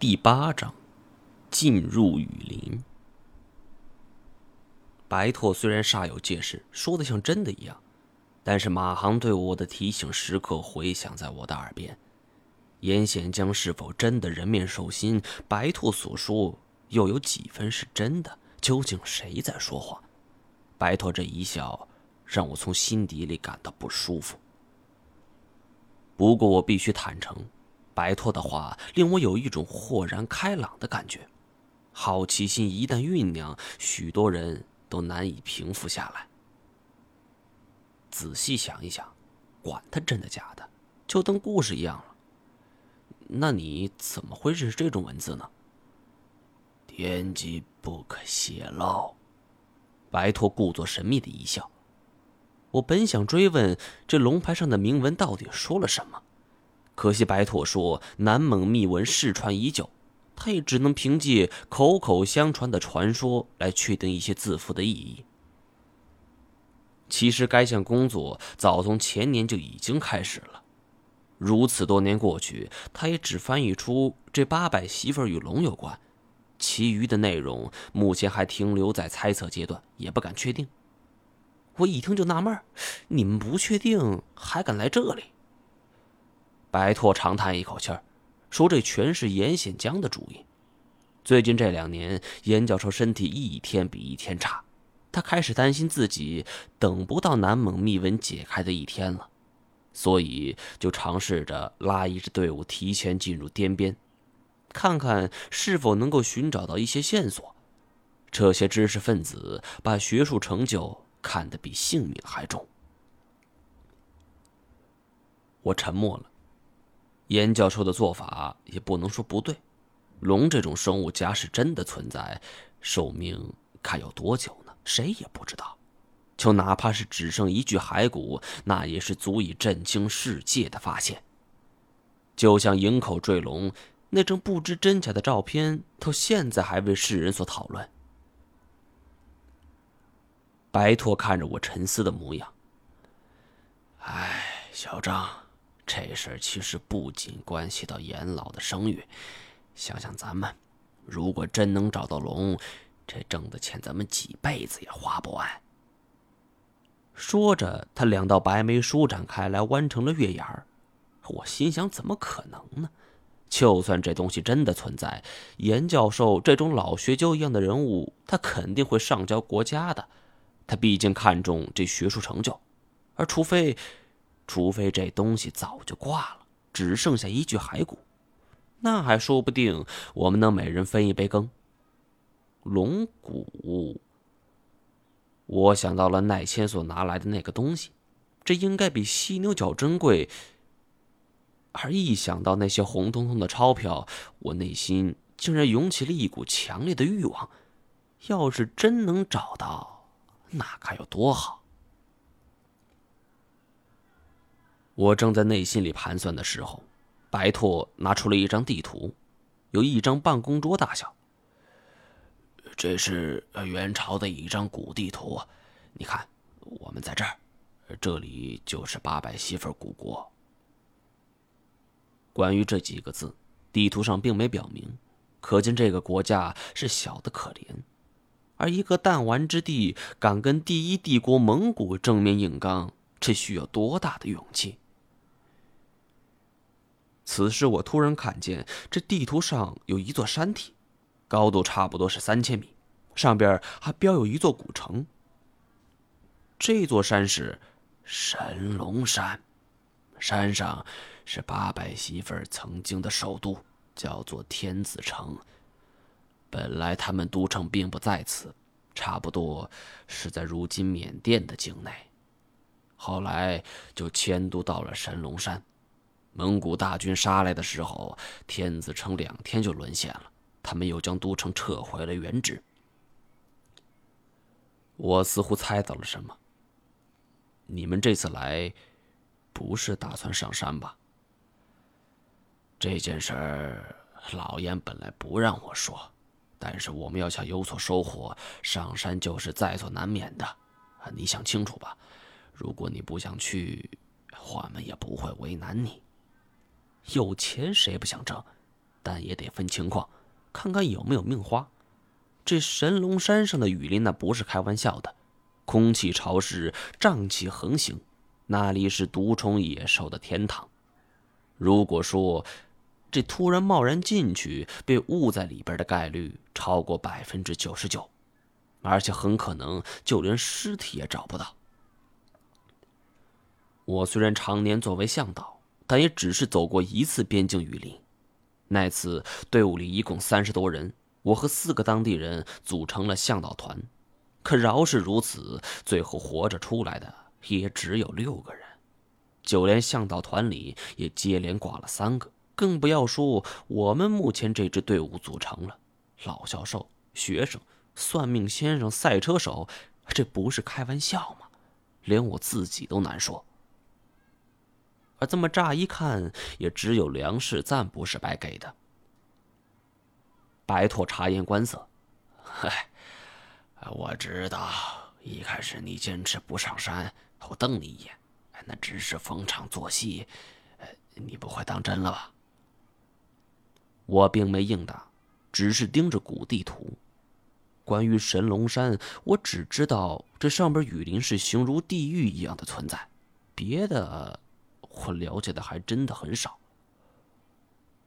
第八章，进入雨林。白拓虽然煞有介事，说的像真的一样，但是马航对我的提醒时刻回响在我的耳边。严显江是否真的人面兽心？白拓所说又有几分是真的？究竟谁在说谎？白拓这一笑，让我从心底里感到不舒服。不过我必须坦诚。白拓的话令我有一种豁然开朗的感觉，好奇心一旦酝酿，许多人都难以平复下来。仔细想一想，管他真的假的，就当故事一样了。那你怎么会认识这种文字呢？天机不可泄露。白拓故作神秘的一笑。我本想追问这龙牌上的铭文到底说了什么。可惜白拓说南蒙秘文失传已久，他也只能凭借口口相传的传说来确定一些字符的意义。其实该项工作早从前年就已经开始了，如此多年过去，他也只翻译出这八百媳妇与龙有关，其余的内容目前还停留在猜测阶段，也不敢确定。我一听就纳闷你们不确定还敢来这里？白拓长叹一口气儿，说：“这全是严显江的主意。最近这两年，严教授身体一天比一天差，他开始担心自己等不到南蒙密文解开的一天了，所以就尝试着拉一支队伍提前进入滇边，看看是否能够寻找到一些线索。这些知识分子把学术成就看得比性命还重。”我沉默了。严教授的做法也不能说不对，龙这种生物，假使真的存在，寿命该有多久呢？谁也不知道。就哪怕是只剩一具骸骨，那也是足以震惊世界的发现。就像营口坠龙那张不知真假的照片，到现在还为世人所讨论。白拓看着我沉思的模样，唉，小张。这事儿其实不仅关系到严老的声誉，想想咱们，如果真能找到龙，这挣的钱咱们几辈子也花不完。说着，他两道白眉舒展开来，弯成了月牙儿。我心想，怎么可能呢？就算这东西真的存在，严教授这种老学究一样的人物，他肯定会上交国家的。他毕竟看重这学术成就，而除非……除非这东西早就挂了，只剩下一具骸骨，那还说不定我们能每人分一杯羹。龙骨，我想到了奈千所拿来的那个东西，这应该比犀牛角珍贵。而一想到那些红彤彤的钞票，我内心竟然涌起了一股强烈的欲望。要是真能找到，那该有多好！我正在内心里盘算的时候，白拓拿出了一张地图，有一张办公桌大小。这是元朝的一张古地图，你看，我们在这儿，这里就是八百媳妇古国。关于这几个字，地图上并没表明，可见这个国家是小的可怜。而一个弹丸之地敢跟第一帝国蒙古正面硬刚，这需要多大的勇气？此时，我突然看见这地图上有一座山体，高度差不多是三千米，上边还标有一座古城。这座山是神龙山，山上是八百媳妇曾经的首都，叫做天子城。本来他们都城并不在此，差不多是在如今缅甸的境内，后来就迁都到了神龙山。蒙古大军杀来的时候，天子城两天就沦陷了。他们又将都城撤回了原址。我似乎猜到了什么。你们这次来，不是打算上山吧？这件事儿，老严本来不让我说，但是我们要想有所收获，上山就是在所难免的。你想清楚吧。如果你不想去，我们也不会为难你。有钱谁不想挣？但也得分情况，看看有没有命花。这神龙山上的雨林那不是开玩笑的，空气潮湿，瘴气横行，那里是毒虫野兽的天堂。如果说这突然贸然进去被误在里边的概率超过百分之九十九，而且很可能就连尸体也找不到。我虽然常年作为向导，但也只是走过一次边境雨林。那次队伍里一共三十多人。我和四个当地人组成了向导团，可饶是如此，最后活着出来的也只有六个人，就连向导团里也接连挂了三个，更不要说我们目前这支队伍组成了老教授、学生、算命先生、赛车手，这不是开玩笑吗？连我自己都难说。而这么乍一看，也只有粮食暂不是白给的。白拓察言观色，嗨，我知道一开始你坚持不上山，我瞪你一眼，那只是逢场作戏，你不会当真了吧？我并没应答，只是盯着古地图。关于神龙山，我只知道这上边雨林是形如地狱一样的存在，别的我了解的还真的很少。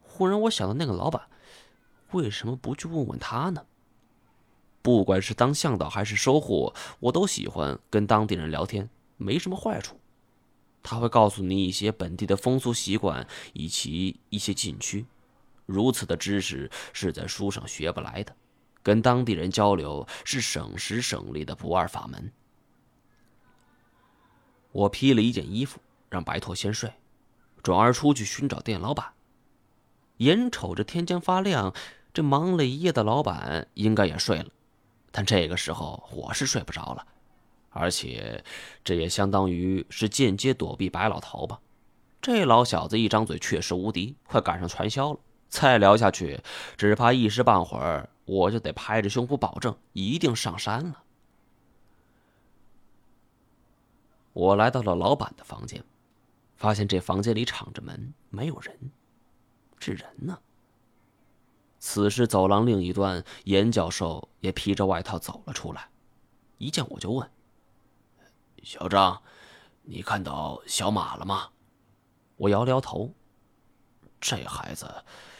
忽然，我想到那个老板。为什么不去问问他呢？不管是当向导还是收货，我都喜欢跟当地人聊天，没什么坏处。他会告诉你一些本地的风俗习惯以及一些禁区，如此的知识是在书上学不来的。跟当地人交流是省时省力的不二法门。我披了一件衣服，让白驼先睡，转而出去寻找店老板。眼瞅着天将发亮。这忙了一夜的老板应该也睡了，但这个时候我是睡不着了，而且这也相当于是间接躲避白老头吧。这老小子一张嘴确实无敌，快赶上传销了。再聊下去，只怕一时半会儿我就得拍着胸脯保证一定上山了。我来到了老板的房间，发现这房间里敞着门，没有人，是人呢。此时，走廊另一端，严教授也披着外套走了出来。一见我就问：“小张，你看到小马了吗？”我摇摇头。这孩子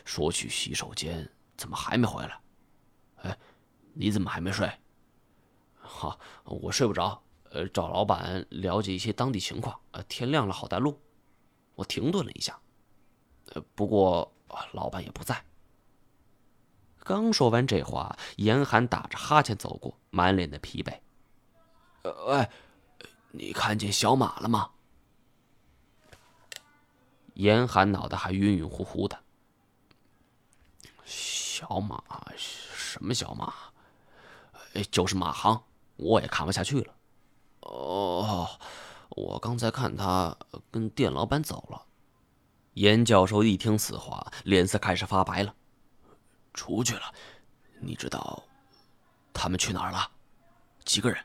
说去洗手间，怎么还没回来？哎，你怎么还没睡？哈，我睡不着。呃，找老板了解一些当地情况。呃，天亮了好带路。我停顿了一下。呃，不过老板也不在。刚说完这话，严寒打着哈欠走过，满脸的疲惫。喂，你看见小马了吗？严寒脑袋还晕晕乎乎的。小马？什么小马？就是马航，我也看不下去了。哦，我刚才看他跟店老板走了。严教授一听此话，脸色开始发白了。出去了，你知道他们去哪儿了？几个人？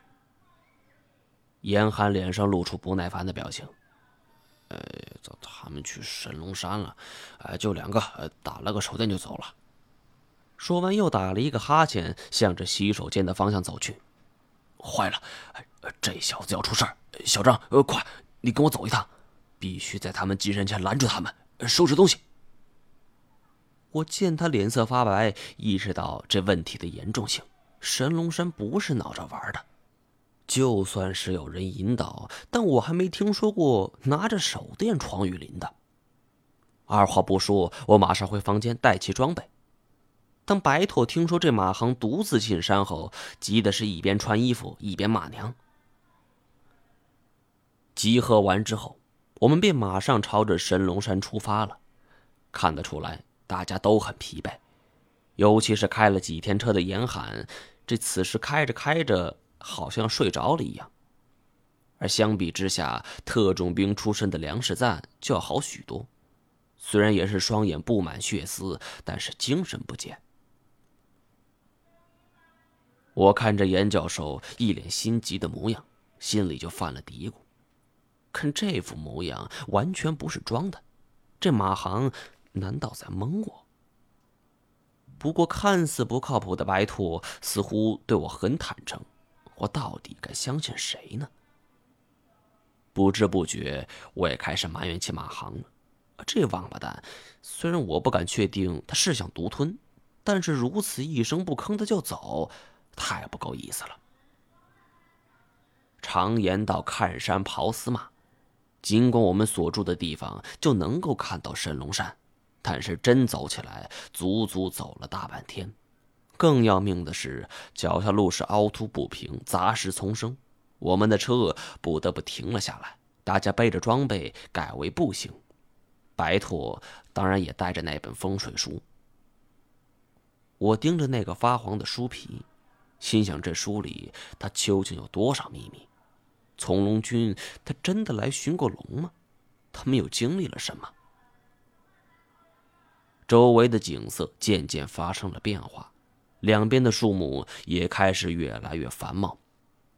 严寒脸上露出不耐烦的表情。呃，他们去神龙山了，呃，就两个，打了个手电就走了。说完又打了一个哈欠，向着洗手间的方向走去。坏了，这小子要出事儿！小张，呃，快，你跟我走一趟，必须在他们进山前拦住他们，收拾东西。我见他脸色发白，意识到这问题的严重性。神龙山不是闹着玩的，就算是有人引导，但我还没听说过拿着手电闯雨林的。二话不说，我马上回房间带齐装备。当白驼听说这马航独自进山后，急的是一边穿衣服一边骂娘。集合完之后，我们便马上朝着神龙山出发了。看得出来。大家都很疲惫，尤其是开了几天车的严寒，这此时开着开着，好像睡着了一样。而相比之下，特种兵出身的梁世赞就要好许多，虽然也是双眼布满血丝，但是精神不减。我看着严教授一脸心急的模样，心里就犯了嘀咕：看这副模样，完全不是装的，这马航。难道在蒙我？不过看似不靠谱的白兔似乎对我很坦诚，我到底该相信谁呢？不知不觉，我也开始埋怨起马航了。这王八蛋，虽然我不敢确定他是想独吞，但是如此一声不吭的就走，太不够意思了。常言道：“看山刨死马。”尽管我们所住的地方就能够看到神龙山，但是真走起来，足足走了大半天。更要命的是，脚下路是凹凸不平，杂石丛生，我们的车不得不停了下来。大家背着装备改为步行。白兔当然也带着那本风水书。我盯着那个发黄的书皮，心想：这书里它究竟有多少秘密？从龙军他真的来寻过龙吗？他们又经历了什么？周围的景色渐渐发生了变化，两边的树木也开始越来越繁茂，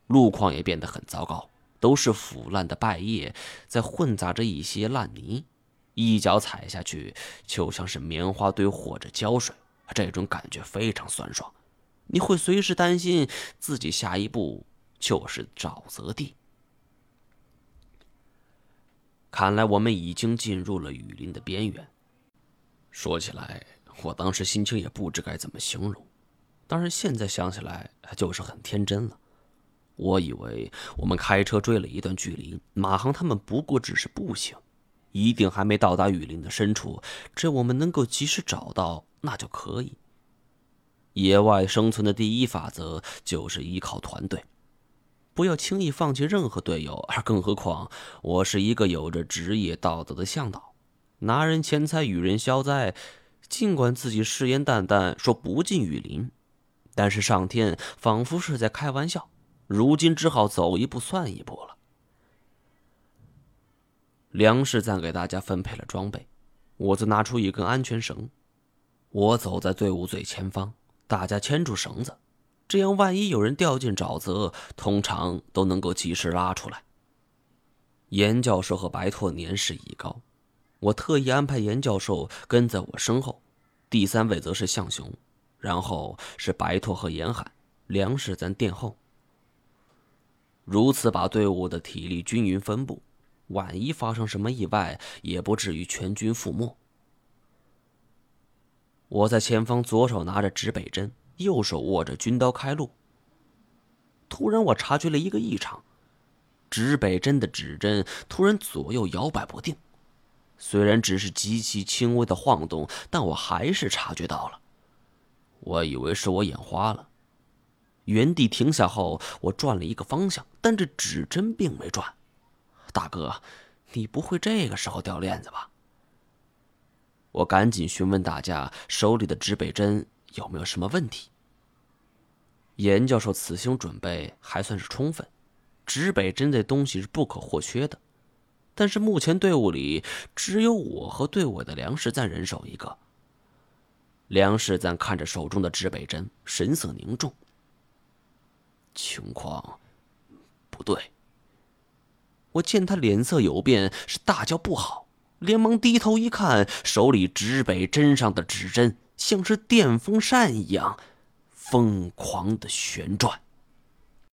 路况也变得很糟糕，都是腐烂的败叶，在混杂着一些烂泥。一脚踩下去，就像是棉花堆或者胶水，这种感觉非常酸爽。你会随时担心自己下一步就是沼泽地。看来我们已经进入了雨林的边缘。说起来，我当时心情也不知该怎么形容，当然现在想起来就是很天真了。我以为我们开车追了一段距离，马航他们不过只是步行。一定还没到达雨林的深处，只要我们能够及时找到，那就可以。野外生存的第一法则就是依靠团队，不要轻易放弃任何队友。而 更何况，我是一个有着职业道德的向导，拿人钱财与人消灾。尽管自己誓言旦旦说不进雨林，但是上天仿佛是在开玩笑，如今只好走一步算一步了。梁世赞给大家分配了装备，我则拿出一根安全绳。我走在队伍最前方，大家牵住绳子，这样万一有人掉进沼泽，通常都能够及时拉出来。严教授和白拓年事已高，我特意安排严教授跟在我身后，第三位则是向雄，然后是白拓和严海，梁世赞殿后。如此把队伍的体力均匀分布。万一发生什么意外，也不至于全军覆没。我在前方，左手拿着指北针，右手握着军刀开路。突然，我察觉了一个异常：指北针的指针突然左右摇摆不定。虽然只是极其轻微的晃动，但我还是察觉到了。我以为是我眼花了，原地停下后，我转了一个方向，但这指针并没转。大哥，你不会这个时候掉链子吧？我赶紧询问大家手里的指北针有没有什么问题。严教授此行准备还算是充分，指北针这东西是不可或缺的。但是目前队伍里只有我和队伍的梁世赞人手一个。梁世赞看着手中的指北针，神色凝重。情况不对。我见他脸色有变，是大叫不好，连忙低头一看，手里指北针上的指针像是电风扇一样疯狂的旋转。